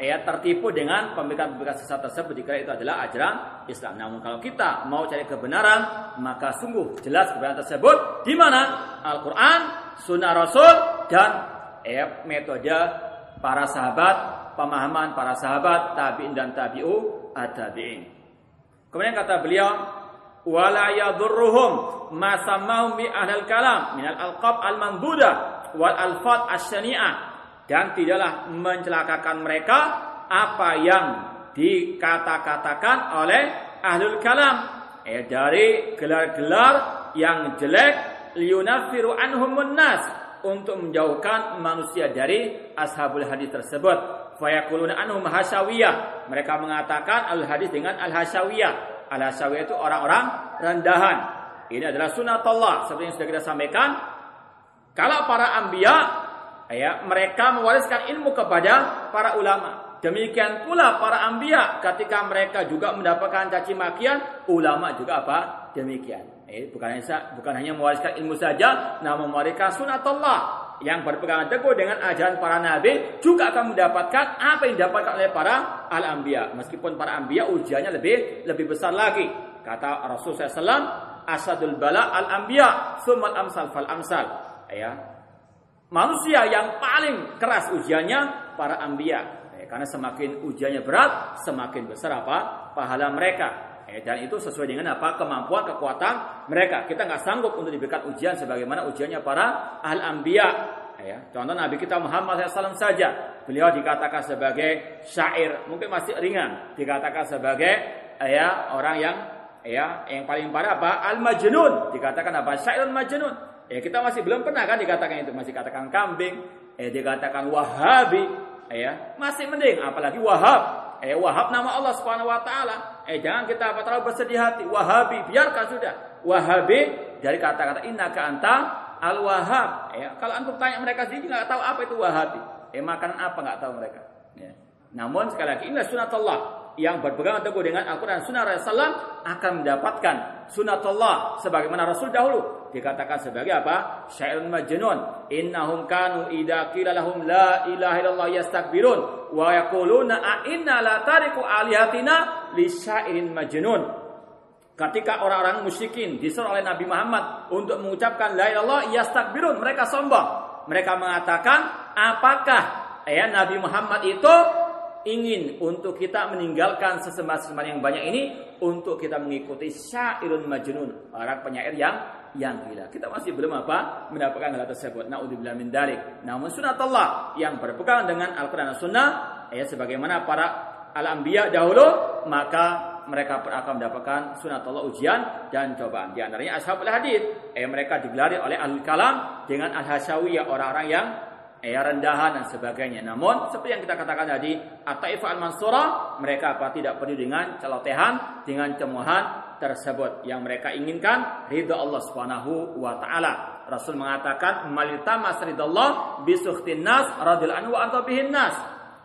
ya tertipu dengan pemikiran-pemikiran sesat tersebut jika itu adalah ajaran Islam. Namun kalau kita mau cari kebenaran, maka sungguh jelas kebenaran tersebut di mana Al-Qur'an, Sunnah Rasul dan ya metode para sahabat, pemahaman para sahabat, tabi'in dan tabi'u at-tabi'in. Kemudian kata beliau, wala yadurruhum ma samau bi ahlil kalam minal alqab al-manduda wal alfat asyani'ah dan tidaklah mencelakakan mereka apa yang dikata-katakan oleh ahlul kalam. Eh dari gelar-gelar yang jelek liyunafiru anhumun nas. Untuk menjauhkan manusia dari ashabul hadis tersebut. Fayakuluna anhum hasyawiyah mereka mengatakan al hadis dengan al hasyawiyah al hasyawiyah itu orang-orang rendahan. Ini adalah sunatullah seperti yang sudah kita sampaikan kalau para ambia, ya, mereka mewariskan ilmu kepada para ulama. Demikian pula para ambia ketika mereka juga mendapatkan caci makian, ulama juga apa? Demikian. Eh, bukan hanya bukan hanya mewariskan ilmu saja, namun mewariskan sunatullah yang berpegang teguh dengan ajaran para nabi juga akan mendapatkan apa yang didapatkan oleh para al-anbiya. Meskipun para anbiya ujiannya lebih lebih besar lagi. Kata Rasulullah SAW, asadul bala al-anbiya, sumal amsal fal amsal ya. Manusia yang paling keras ujiannya para ambia ya, karena semakin ujiannya berat semakin besar apa? Pahala mereka. Ya, dan itu sesuai dengan apa? Kemampuan kekuatan mereka. Kita nggak sanggup untuk diberikan ujian sebagaimana ujiannya para al ambia ya. Contoh Nabi kita Muhammad SAW saja. Beliau dikatakan sebagai syair. Mungkin masih ringan. Dikatakan sebagai ya orang yang ya yang paling parah apa? Al majnun dikatakan apa? Syairun majnun Ya kita masih belum pernah kan dikatakan itu, masih katakan kambing, eh dikatakan wahabi, ya masih mending, apalagi wahab. Eh Wahab nama Allah Subhanahu wa taala. Eh jangan kita apa terlalu bersedih hati. Wahabi biarkan sudah. Wahabi dari kata-kata innaka anta al-wahhab. Ya, kalau antum tanya mereka sendiri nggak tahu apa itu wahabi. Eh makan apa nggak tahu mereka. Ya. Namun sekali lagi ini sunatullah yang berpegang teguh dengan Al-Quran Sunnah Rasulullah akan mendapatkan sunatullah sebagaimana Rasul dahulu dikatakan sebagai apa? Syairun majnun. Innahum kanu idza qila lahum la ilaha illallah yastakbirun wa yaquluna a inna la tariku alihatina li syairin majnun. Ketika orang-orang musyrikin disuruh oleh Nabi Muhammad untuk mengucapkan la ilaha yastakbirun, mereka sombong. Mereka mengatakan, apakah ya Nabi Muhammad itu ingin untuk kita meninggalkan sesembahan-sesembahan yang banyak ini untuk kita mengikuti syairun majnun orang penyair yang yang gila. Kita masih belum apa mendapatkan hal tersebut. Naudzubillah min dalik. Namun sunatullah yang berpegang dengan Al-Qur'an dan Sunnah ya sebagaimana para al-anbiya dahulu maka mereka akan mendapatkan sunatullah ujian dan cobaan. Di antaranya ashabul hadis, eh mereka digelari oleh al kalam dengan al-hasyawiyah orang-orang yang ya rendahan dan sebagainya. Namun seperti yang kita katakan tadi, At-Taifah Al-Mansurah mereka apa tidak peduli dengan celotehan, dengan cemohan tersebut yang mereka inginkan ridha Allah Subhanahu wa taala. Rasul mengatakan, "Malitamas ridallah bisukhtin nas radhiyallahu anhu wa nas."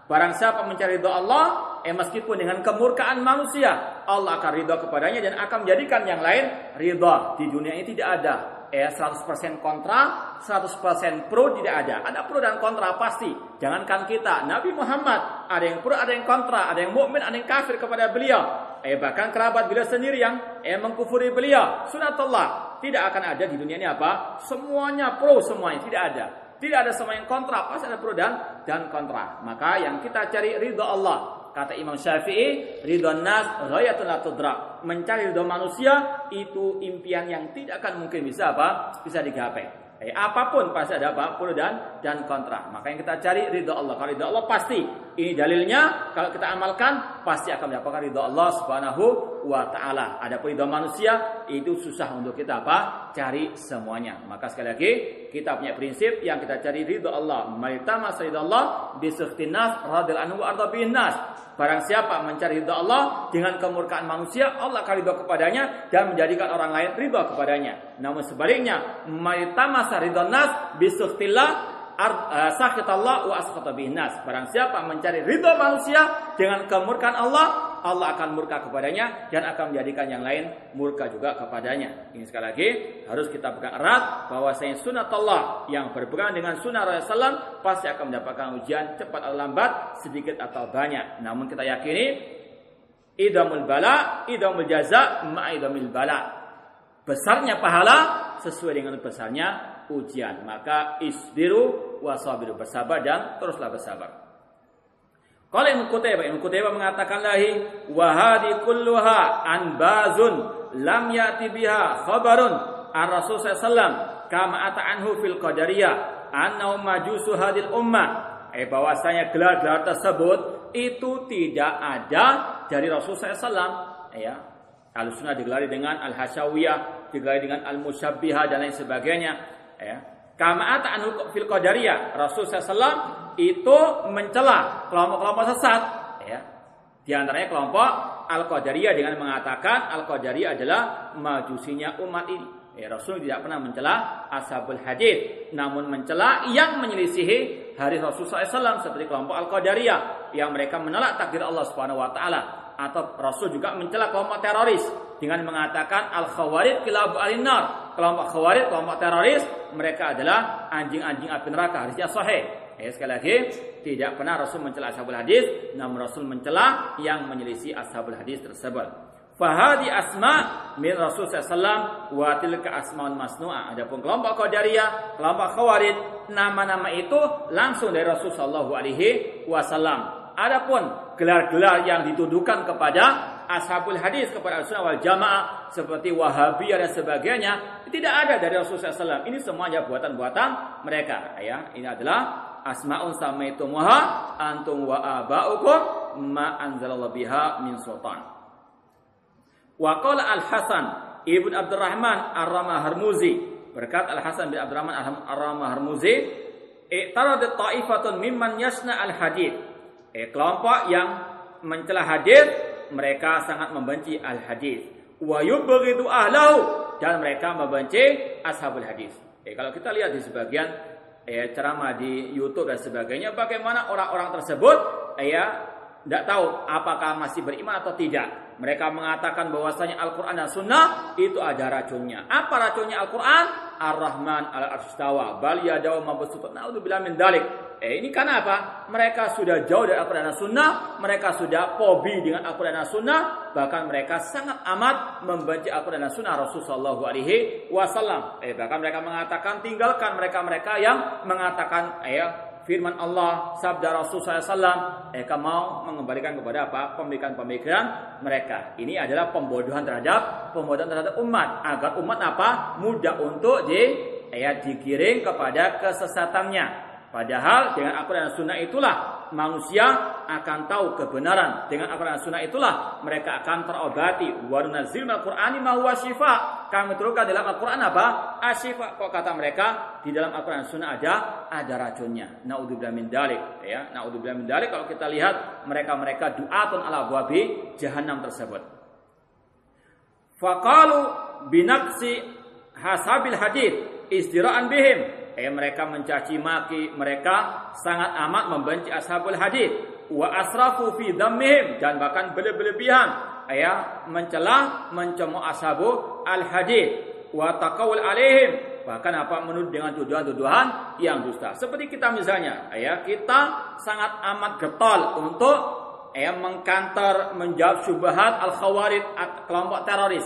Barang siapa mencari ridha Allah, eh meskipun dengan kemurkaan manusia, Allah akan ridha kepadanya dan akan menjadikan yang lain ridha. Di dunia ini tidak ada ya 100% kontra, 100% pro tidak ada. Ada pro dan kontra pasti. Jangankan kita, Nabi Muhammad ada yang pro, ada yang kontra, ada yang mukmin, ada yang kafir kepada beliau. Eh bahkan kerabat beliau sendiri yang eh mengkufuri beliau. Sunatullah tidak akan ada di dunia ini apa? Semuanya pro semuanya tidak ada. Tidak ada semua yang kontra, pasti ada pro dan dan kontra. Maka yang kita cari ridho Allah. Kata Imam Syafi'i, ridho nas tudrak. Mencari ridho manusia itu impian yang tidak akan mungkin bisa apa? Bisa digapai. Eh, apa pun pasti ada apa? Pro dan dan kontra. Maka yang kita cari ridho Allah. Kalau ridho Allah pasti. Ini dalilnya kalau kita amalkan pasti akan mendapatkan ridho Allah Subhanahu wa taala. Ada ridho manusia itu susah untuk kita apa? Cari semuanya. Maka sekali lagi kita punya prinsip yang kita cari ridho Allah. Maitama ridho Allah bisukhtinas radhiyallahu anhu wa nas. Barang siapa mencari ridha Allah dengan kemurkaan manusia, Allah akan ridha kepadanya dan menjadikan orang lain ridha kepadanya. Namun sebaliknya, maitamasa ridha nas bisukhtillah eh, sakit Allah wa nas. Barang siapa mencari ridha manusia dengan kemurkaan Allah, Allah akan murka kepadanya dan akan menjadikan yang lain murka juga kepadanya. Ini sekali lagi harus kita pegang erat bahwa saya sunat Allah yang berpegang dengan sunnah Rasulullah pasti akan mendapatkan ujian cepat atau lambat, sedikit atau banyak. Namun kita yakini idamul bala, idamul jaza, ma'idamil bala. Besarnya pahala sesuai dengan besarnya ujian. Maka isbiru wasabiru bersabar dan teruslah bersabar. Kalau Ibnu Qutaibah, Ibnu Qutaibah mengatakan lahi wa hadi kulluha an bazun lam yati biha khabarun an Rasul sallallahu kama ata anhu fil qadariyah annahu majusu hadil ummah. Eh bahwasanya gelar-gelar tersebut itu tidak ada dari Rasul sallallahu ya. Al-Sunnah digelari dengan Al-Hasyawiyah, digelari dengan Al-Musyabbihah dan lain sebagainya, ya. Kama ata anhu fil qadariyah. Rasul sallallahu itu mencela kelompok-kelompok sesat ya. Di antaranya kelompok Al-Qadariyah dengan mengatakan Al-Qadariyah adalah majusinya umat ini. Ya, Rasul tidak pernah mencela ashabul hadis, namun mencela yang menyelisihi hari Rasul SAW seperti kelompok Al-Qadariyah yang mereka menolak takdir Allah Subhanahu wa taala atau Rasul juga mencela kelompok teroris dengan mengatakan al-khawarij kilabu alinar. Kelompok khawarij, kelompok teroris, mereka adalah anjing-anjing api neraka. Hadisnya sahih. Ya, sekali lagi, tidak pernah Rasul mencela ashabul hadis, namun Rasul mencela yang menyelisih ashabul hadis tersebut. Fahadi asma min Rasul SAW wa tilka asmaun masnu'ah. Adapun kelompok Qadariyah, kelompok Khawarij, nama-nama itu langsung dari Rasul Shallallahu alaihi wasallam. Adapun gelar-gelar yang dituduhkan kepada ashabul hadis kepada sunnah wal jamaah seperti wahabiyah dan sebagainya tidak ada dari Rasulullah SAW. Ini semuanya buatan-buatan mereka. Ya, ini adalah asma'un samaitumuha antum wa aba'ukum ma anzalallahu biha min sultan. Wa qala Al-Hasan Ibn Abdurrahman Ar-Ramah Harmuzi berkat Al-Hasan bin Abdurrahman Ar-Ramah Harmuzi i'taradat ta'ifatun mimman yasna al-hadith. Eh, kelompok yang mencela hadis, mereka sangat membenci al hadis. Wa yubghidu ahlahu dan mereka membenci ashabul hadis. Eh, kalau kita lihat di sebagian eh, ceramah di YouTube dan sebagainya, bagaimana orang-orang tersebut eh, ya tidak tahu apakah masih beriman atau tidak. Mereka mengatakan bahwasanya Al-Quran dan Sunnah itu ada racunnya. Apa racunnya Al-Quran? Ar-Rahman al-Arstawa. Bal yadaw mabsutut. Naudzubillah min dalik. Eh ini karena apa? Mereka sudah jauh dari Al-Quran dan Sunnah. Mereka sudah pobi dengan Al-Quran dan Sunnah. Bahkan mereka sangat amat membenci Al-Quran dan Sunnah Rasulullah Alaihi Wasallam. Eh bahkan mereka mengatakan tinggalkan mereka-mereka yang mengatakan eh, firman Allah, sabda Rasul SAW, mereka mau mengembalikan kepada apa? Pemikiran-pemikiran mereka. Ini adalah pembodohan terhadap pembodohan terhadap umat agar umat apa? mudah untuk di ya digiring kepada kesesatannya. Padahal dengan Al-Quran dan Sunnah itulah manusia akan tahu kebenaran. Dengan Al-Quran dan Sunnah itulah mereka akan terobati. Wa nunazil al-Qur'ani ma huwa syifa. Kami turunkan dalam Al-Quran apa? Asyifa. Kok kata mereka di dalam Al-Quran dan Sunnah ada ada racunnya. Naudzubillah min dalik. Ya, naudzubillah min dalik kalau kita lihat mereka-mereka du'atun ala buabi jahanam tersebut. Faqalu binaqsi hasabil hadith istiraan bihim eh mereka mencaci maki, mereka sangat amat membenci ashabul hadis wa asrafu fi dhammihim dan bahkan berlebihan ya mencela mencemooh ashabu al hadis wa taqawul alaihim bahkan apa menurut dengan tuduhan-tuduhan yang dusta. Seperti kita misalnya, ya kita sangat amat getol untuk ya mengkantor menjawab syubhat al khawarij kelompok teroris.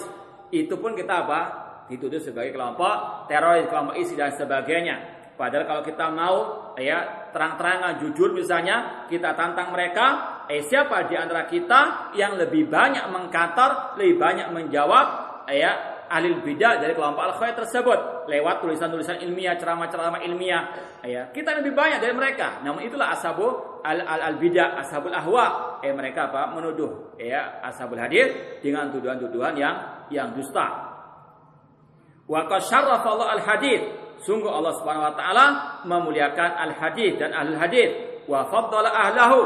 Itu pun kita apa? Dituduh sebagai kelompok teroris, kelompok isi dan sebagainya. Padahal kalau kita mau ya terang-terangan jujur misalnya kita tantang mereka, eh siapa di antara kita yang lebih banyak mengkantor, lebih banyak menjawab ya ahli bidah dari kelompok al khair tersebut lewat tulisan-tulisan ilmiah, ceramah-ceramah ilmiah. Ya, kita lebih banyak dari mereka. Namun itulah asabu al al, al bidah, ashabul ahwa. Eh mereka apa? Menuduh ya ashabul hadis dengan tuduhan-tuduhan yang yang dusta. Wa Allah al-hadith. Sungguh Allah Subhanahu wa taala memuliakan al-hadith dan al hadith. Wa faddala ahlahu.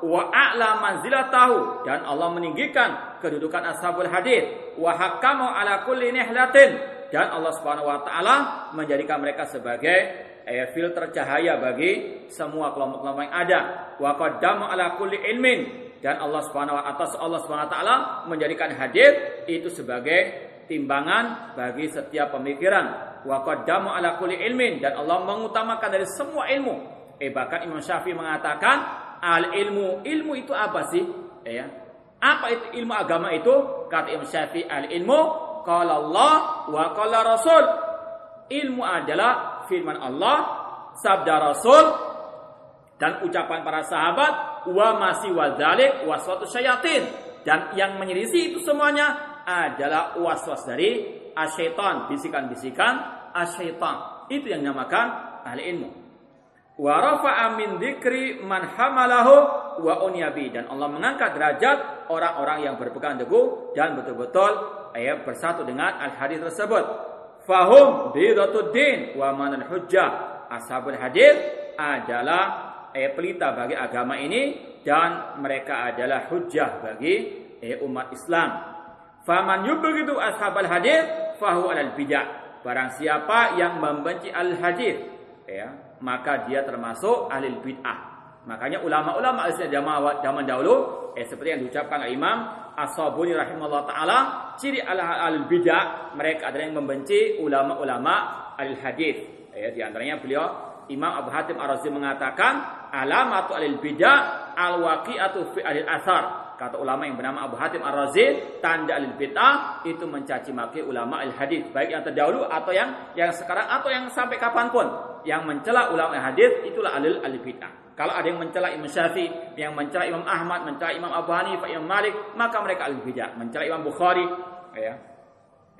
Wa a'la manzilatahu. Dan Allah meninggikan kedudukan ashabul hadith. Wa hakamu ala kulli nihlatin. Dan Allah Subhanahu wa taala menjadikan mereka sebagai eh, filter cahaya bagi semua kelompok-kelompok yang ada. Wa qaddamu ala kulli ilmin. Dan Allah Subhanahu wa atas Allah Subhanahu wa taala menjadikan hadis itu sebagai timbangan bagi setiap pemikiran. Wa ala kulli ilmin dan Allah mengutamakan dari semua ilmu. Eh bahkan Imam Syafi'i mengatakan al ilmu ilmu itu apa sih? Eh, ya. Apa itu ilmu agama itu? Kata Imam Syafi'i al ilmu qala Allah wa qala Rasul. Ilmu adalah firman Allah, sabda Rasul dan ucapan para sahabat wa masih wadzalik wa suatu syayatin dan yang menyelisih itu semuanya adalah was-was dari asyaitan, bisikan-bisikan asyaitan. Itu yang dinamakan ahli ilmu. Wa rafa'a min dzikri man hamalahu wa unyabi dan Allah mengangkat derajat orang-orang yang berpegang teguh dan betul-betul ayat bersatu dengan al-hadis tersebut. Fahum bidatuddin wa manal hujjah. Ashabul hadis adalah eh, pelita bagi agama ini dan mereka adalah hujjah bagi eh, umat Islam. Faman yubghidu ashabal hadis fahu alal bidah. Barang siapa yang membenci al hadis ya, maka dia termasuk ahli bid'ah. Makanya ulama-ulama zaman zaman dahulu eh seperti yang diucapkan oleh Imam As-Sabuni rahimahullah taala, ciri al al bidah mereka adalah yang membenci ulama-ulama al hadis. Ya, di antaranya beliau Imam Abu Hatim Ar-Razi mengatakan alamatu al bidah al waqi'atu fi al asar Kata ulama yang bernama Abu Hatim Ar-Razi, tanda al bid'ah itu mencaci maki ulama al hadis, baik yang terdahulu atau yang yang sekarang atau yang sampai kapan pun. Yang mencela ulama al hadis itulah alil al bid'ah. Kalau ada yang mencela Imam Syafi'i, yang mencela Imam Ahmad, mencela Imam Abu Hanifah, Imam Malik, maka mereka al bid'ah. Mencela Imam Bukhari, ya.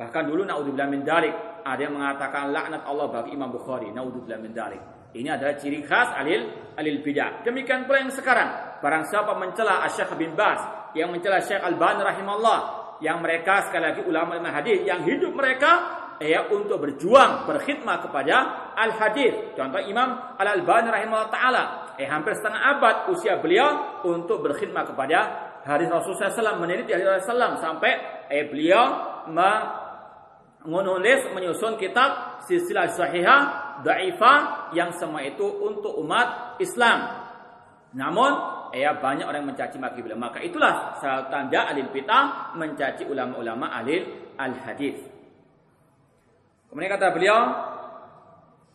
Bahkan dulu naudzubillah min dalik, ada yang mengatakan laknat Allah bagi Imam Bukhari, naudzubillah min dalik. Ini adalah ciri khas alil alil bidah. Demikian pula yang sekarang. Barang siapa mencela Syekh bin Bas, yang mencela Syekh Al-Bani rahimahullah, yang mereka sekali lagi ulama ulama hadis yang hidup mereka ya untuk berjuang berkhidmat kepada al hadis. Contoh Imam Al Albani rahimahullah taala, eh hampir setengah abad usia beliau untuk berkhidmat kepada hadis Rasulullah SAW, meneliti hadis Rasulullah SAW sampai eh, beliau menulis menyusun kitab silsilah sahihah dhaifah yang semua itu untuk umat Islam. Namun ya banyak orang mencaci maki beliau. Maka itulah salah tanda alil bid'ah mencaci ulama-ulama alil al hadis. Kemudian kata beliau,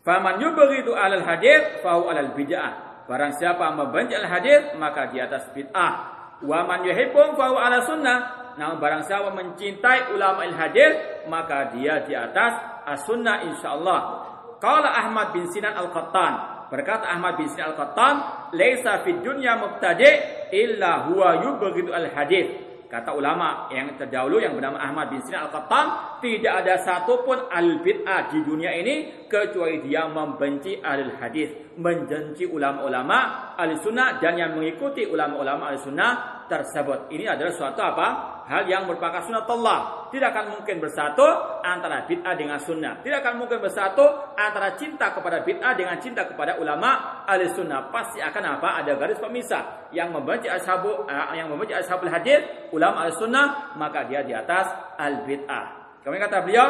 "Faman yubghidu alal hadis fahu alal bid'ah." Barang siapa membenci al-hadis maka di atas bid'ah. Wa man yuhibbu fa ala sunnah. Namun barang siapa mencintai ulama al-hadis maka dia di atas as-sunnah insyaallah. Qala Ahmad bin Sinan Al-Qattan. Berkata Ahmad bin Sinan Al-Qattan, "Laisa fid dunya mubtadi' illa huwa yubghidu al-hadis." Kata ulama yang terdahulu yang bernama Ahmad bin Sinan Al-Qattan, tidak ada satupun al-bid'ah di dunia ini kecuali dia membenci ahli hadis, membenci ulama-ulama ahli sunnah dan yang mengikuti ulama-ulama ahli sunnah tersebut. Ini adalah suatu apa? Hal yang merupakan Allah. Tidak akan mungkin bersatu antara bid'ah dengan sunnah. Tidak akan mungkin bersatu antara cinta kepada bid'ah dengan cinta kepada ulama ahli sunnah. Pasti akan apa? Ada garis pemisah. Yang membenci ashabu, uh, yang membenci ashabul hadis, ulama ahli sunnah, maka dia di atas al bid'ah. Kemudian kata beliau,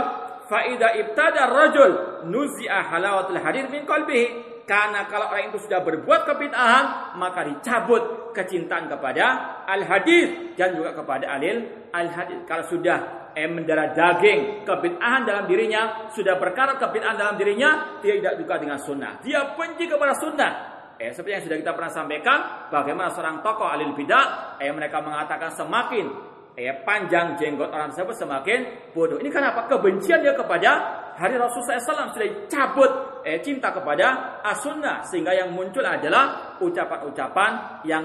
faida ibtada rajul nuzi'a halawatul hadis min qalbihi. Karena kalau orang itu sudah berbuat kebid'ahan, maka dicabut kecintaan kepada al-hadis dan juga kepada alil al-hadis. Kalau sudah eh, mendarah daging kebid'ahan dalam dirinya, sudah berkarat kebid'ahan dalam dirinya, dia tidak suka dengan sunnah. Dia benci kepada sunnah. Eh, seperti yang sudah kita pernah sampaikan, bagaimana seorang tokoh alil bidah, eh, mereka mengatakan semakin eh, panjang jenggot orang tersebut semakin bodoh. Ini kenapa? Kebencian dia kepada hari Rasulullah SAW sudah cabut eh, cinta kepada as-sunnah. Sehingga yang muncul adalah ucapan-ucapan yang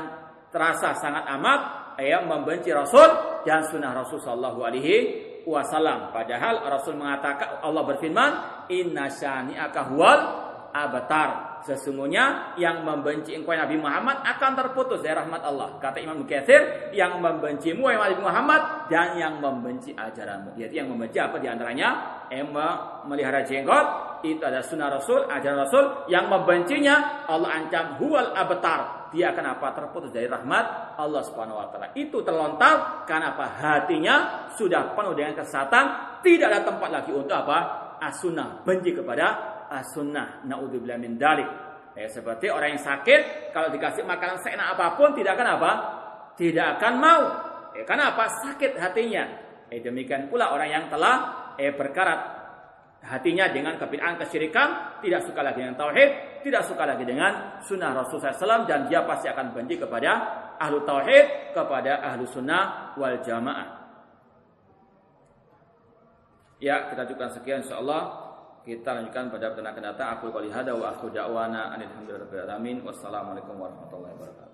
terasa sangat amat eh, membenci Rasul dan sunnah Rasul Shallallahu Alaihi Wasallam. Padahal Rasul mengatakan Allah berfirman, Inna syani'aka huwal abatar. Sesungguhnya yang membenci engkau Nabi Muhammad akan terputus dari rahmat Allah. Kata Imam Mukatsir, yang membencimu ya Nabi Muhammad dan yang membenci ajaranmu. Jadi yang membenci apa di antaranya? Yang melihara jenggot, itu ada sunnah Rasul, ajaran Rasul. Yang membencinya Allah ancam huwal abatar. Dia akan apa? Terputus dari rahmat Allah Subhanahu wa taala. Itu terlontar karena apa? Hatinya sudah penuh dengan kesatan, tidak ada tempat lagi untuk apa? As-sunnah, benci kepada as-sunnah. Naudzubillah min dalik. Ya, seperti orang yang sakit kalau dikasih makanan seenak apa pun tidak akan apa? Tidak akan mau. Ya, karena apa? Sakit hatinya. Eh, demikian pula orang yang telah eh, berkarat hatinya dengan kebid'ahan kesyirikan, tidak suka lagi dengan tauhid, tidak suka lagi dengan sunnah Rasulullah SAW dan dia pasti akan benci kepada ahlu tauhid, kepada ahlu sunnah wal jamaah. Ya, kita cukupkan sekian insyaallah. Kita lanjutkan pada pertemuan akan datang. Aku kali hada wa aku da'wana alhamdulillah alamin. Wassalamualaikum warahmatullahi wabarakatuh.